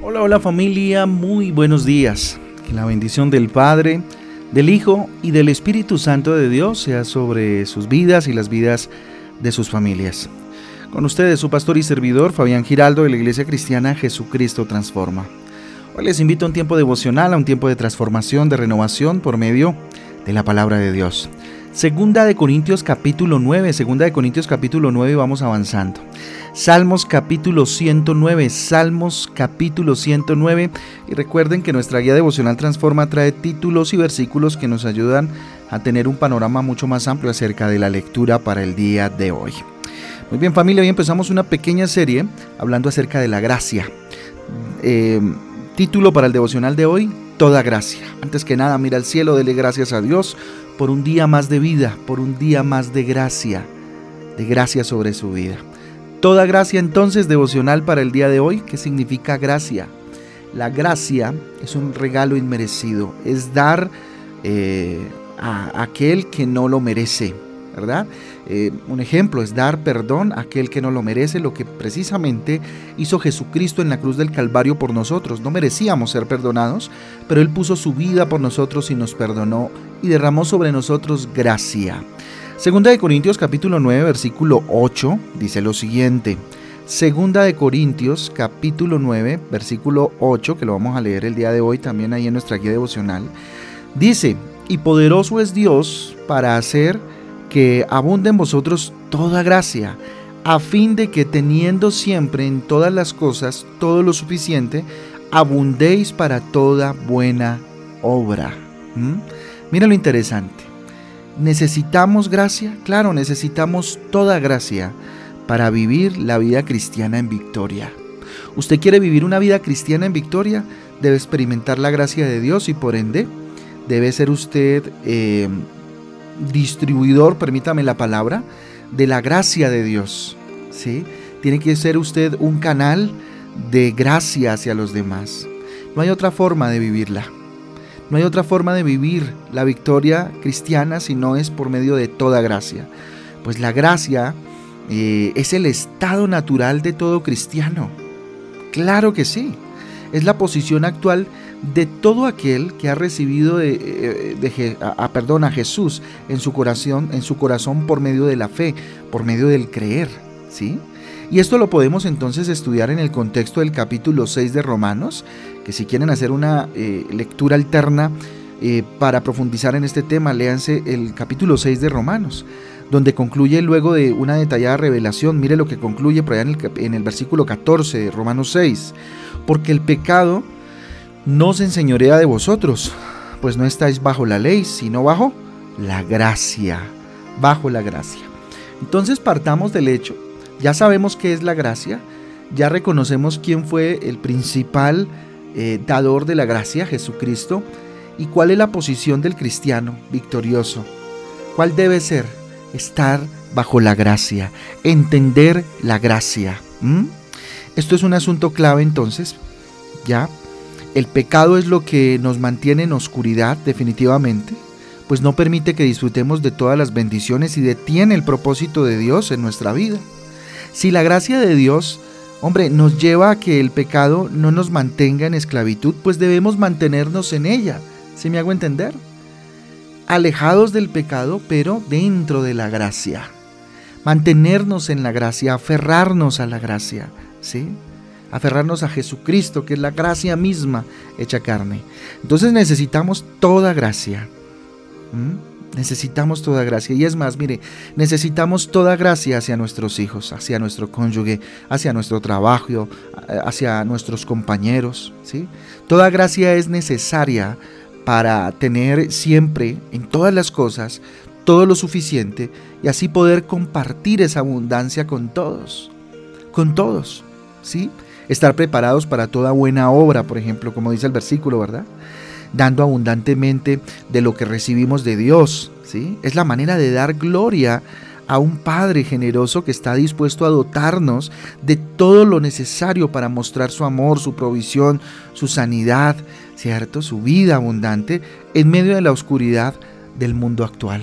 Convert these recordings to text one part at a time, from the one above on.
Hola, hola familia, muy buenos días. Que la bendición del Padre, del Hijo y del Espíritu Santo de Dios sea sobre sus vidas y las vidas de sus familias. Con ustedes su pastor y servidor Fabián Giraldo de la Iglesia Cristiana Jesucristo Transforma. Hoy les invito a un tiempo devocional, a un tiempo de transformación, de renovación por medio de la palabra de Dios. Segunda de Corintios capítulo 9, Segunda de Corintios capítulo 9 vamos avanzando. Salmos capítulo 109, Salmos capítulo 109 y recuerden que nuestra guía devocional Transforma trae títulos y versículos que nos ayudan a tener un panorama mucho más amplio acerca de la lectura para el día de hoy. Muy bien familia, hoy empezamos una pequeña serie hablando acerca de la gracia. Eh, título para el devocional de hoy, Toda gracia. Antes que nada, mira al cielo, dele gracias a Dios por un día más de vida, por un día más de gracia, de gracia sobre su vida. Toda gracia entonces devocional para el día de hoy, ¿qué significa gracia? La gracia es un regalo inmerecido, es dar eh, a aquel que no lo merece, Eh, un ejemplo es dar perdón a aquel que no lo merece, lo que precisamente hizo Jesucristo en la cruz del Calvario por nosotros. No merecíamos ser perdonados, pero Él puso su vida por nosotros y nos perdonó y derramó sobre nosotros gracia. Segunda de Corintios capítulo 9 versículo 8 dice lo siguiente. Segunda de Corintios capítulo 9 versículo 8, que lo vamos a leer el día de hoy también ahí en nuestra guía devocional. Dice, y poderoso es Dios para hacer que abunde en vosotros toda gracia, a fin de que teniendo siempre en todas las cosas todo lo suficiente, abundéis para toda buena obra. ¿Mm? Mira lo interesante. ¿Necesitamos gracia? Claro, necesitamos toda gracia para vivir la vida cristiana en victoria. ¿Usted quiere vivir una vida cristiana en victoria? Debe experimentar la gracia de Dios y por ende debe ser usted eh, distribuidor, permítame la palabra, de la gracia de Dios. ¿sí? Tiene que ser usted un canal de gracia hacia los demás. No hay otra forma de vivirla. No hay otra forma de vivir la victoria cristiana si no es por medio de toda gracia. Pues la gracia eh, es el estado natural de todo cristiano. Claro que sí. Es la posición actual de todo aquel que ha recibido eh, a, perdón, a Jesús en su corazón, en su corazón por medio de la fe, por medio del creer, ¿sí? Y esto lo podemos entonces estudiar en el contexto del capítulo 6 de Romanos, que si quieren hacer una eh, lectura alterna eh, para profundizar en este tema, léanse el capítulo 6 de Romanos, donde concluye luego de una detallada revelación, mire lo que concluye por allá en el, en el versículo 14 de Romanos 6, porque el pecado no se enseñorea de vosotros, pues no estáis bajo la ley, sino bajo la gracia, bajo la gracia. Entonces partamos del hecho, ya sabemos qué es la gracia, ya reconocemos quién fue el principal eh, dador de la gracia, Jesucristo, y cuál es la posición del cristiano victorioso. ¿Cuál debe ser? Estar bajo la gracia, entender la gracia. Esto es un asunto clave entonces, ¿ya? El pecado es lo que nos mantiene en oscuridad definitivamente, pues no permite que disfrutemos de todas las bendiciones y detiene el propósito de Dios en nuestra vida. Si la gracia de Dios, hombre, nos lleva a que el pecado no nos mantenga en esclavitud, pues debemos mantenernos en ella. ¿Se me hago entender? Alejados del pecado, pero dentro de la gracia. Mantenernos en la gracia, aferrarnos a la gracia, ¿sí? Aferrarnos a Jesucristo, que es la gracia misma hecha carne. Entonces necesitamos toda gracia. Necesitamos toda gracia. Y es más, mire, necesitamos toda gracia hacia nuestros hijos, hacia nuestro cónyuge, hacia nuestro trabajo, hacia nuestros compañeros. ¿sí? Toda gracia es necesaria para tener siempre, en todas las cosas, todo lo suficiente y así poder compartir esa abundancia con todos. Con todos. ¿Sí? Estar preparados para toda buena obra, por ejemplo, como dice el versículo, ¿verdad? Dando abundantemente de lo que recibimos de Dios, ¿sí? Es la manera de dar gloria a un Padre generoso que está dispuesto a dotarnos de todo lo necesario para mostrar su amor, su provisión, su sanidad, ¿cierto? Su vida abundante en medio de la oscuridad del mundo actual.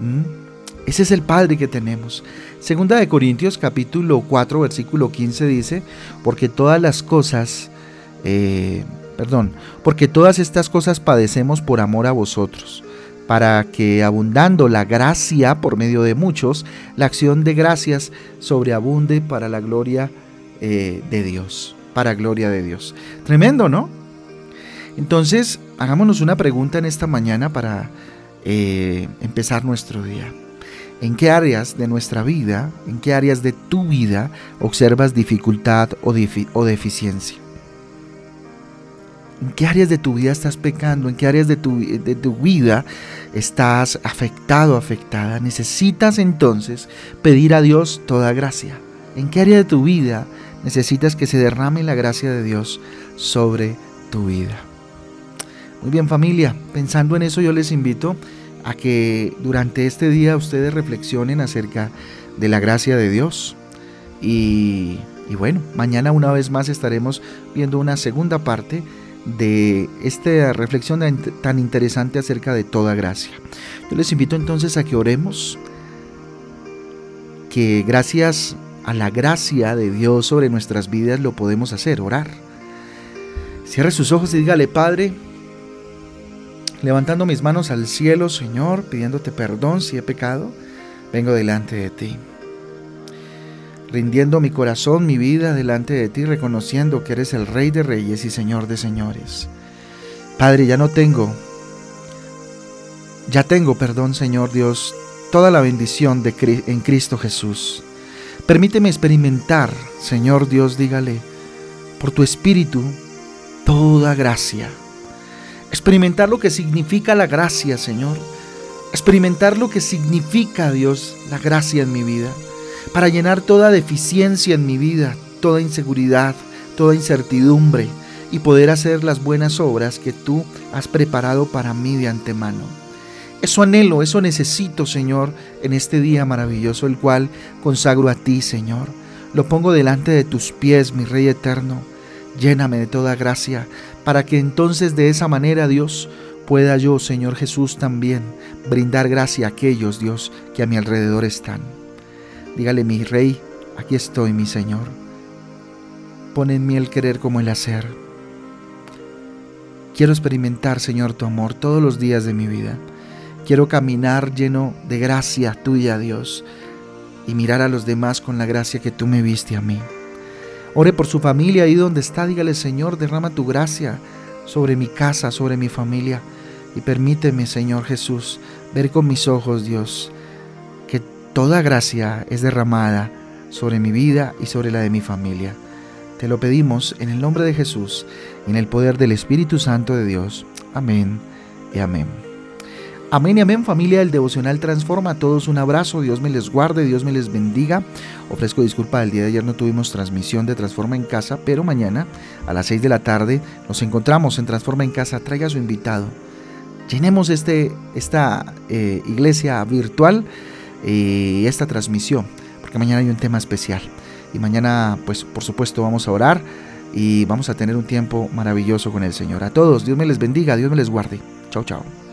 ¿Mm? Ese es el Padre que tenemos. Segunda de Corintios capítulo 4 versículo 15 dice, porque todas las cosas eh, perdón, porque todas estas cosas padecemos por amor a vosotros, para que abundando la gracia por medio de muchos, la acción de gracias sobreabunde para la gloria eh, de Dios, para gloria de Dios. Tremendo, ¿no? Entonces, hagámonos una pregunta en esta mañana para eh, empezar nuestro día. ¿En qué áreas de nuestra vida, en qué áreas de tu vida observas dificultad o, deficiencia? ¿En qué áreas de tu vida estás pecando? ¿En qué áreas de tu, de tu vida estás afectado, afectada? Necesitas entonces pedir a Dios toda gracia. ¿En qué área de tu vida necesitas que se derrame la gracia de Dios sobre tu vida? Muy bien familia, pensando en eso yo les invito a que durante este día ustedes reflexionen acerca de la gracia de Dios. Y, bueno, mañana una vez más estaremos viendo una segunda parte de esta reflexión tan interesante acerca de toda gracia. Yo les invito entonces a que oremos, que gracias a la gracia de Dios sobre nuestras vidas lo podemos hacer, orar. Cierre sus ojos y dígale, Padre, levantando mis manos al cielo, Señor, pidiéndote perdón si he pecado, vengo delante de ti rindiendo mi corazón, mi vida delante de ti, reconociendo que eres el Rey de Reyes y Señor de Señores. Padre, ya no tengo, ya tengo, perdón Señor Dios, toda la bendición de, en Cristo Jesús. Permíteme experimentar, Señor Dios, dígale, por tu Espíritu, toda gracia. Experimentar lo que significa la gracia, Señor. Experimentar lo que significa, Dios, la gracia en mi vida para llenar toda deficiencia en mi vida, toda inseguridad, toda incertidumbre y poder hacer las buenas obras que tú has preparado para mí de antemano. Eso anhelo, eso necesito, Señor, en este día maravilloso, el cual consagro a ti, Señor. Lo pongo delante de tus pies, mi Rey eterno. Lléname de toda gracia, para que entonces de esa manera, Dios, pueda yo, Señor Jesús, también brindar gracia a aquellos, Dios, que a mi alrededor están. Dígale, mi rey, aquí estoy, mi Señor. Pon en mí el querer como el hacer. Quiero experimentar, Señor, tu amor todos los días de mi vida. Quiero caminar lleno de gracia tuya, Dios, y mirar a los demás con la gracia que tú me viste a mí. Ore por su familia ahí donde está. Dígale, Señor, derrama tu gracia sobre mi casa, sobre mi familia. Y permíteme, Señor Jesús, ver con mis ojos, Dios, Toda gracia es derramada sobre mi vida y sobre la de mi familia. Te lo pedimos en el nombre de Jesús y en el poder del Espíritu Santo de Dios. Amén y amén. Amén y amén familia del devocional Transforma. A todos un abrazo, Dios me les guarde, Dios me les bendiga. Ofrezco disculpa, el día de ayer no tuvimos transmisión de Transforma en Casa, pero mañana a las 6 de la tarde nos encontramos en Transforma en Casa. Traiga a su invitado. Llenemos este, esta eh, iglesia virtual y esta transmisión, porque mañana hay un tema especial. Y mañana, pues por supuesto, vamos a orar y vamos a tener un tiempo maravilloso con el Señor. A todos, Dios me les bendiga, Dios me les guarde. Chao, chao.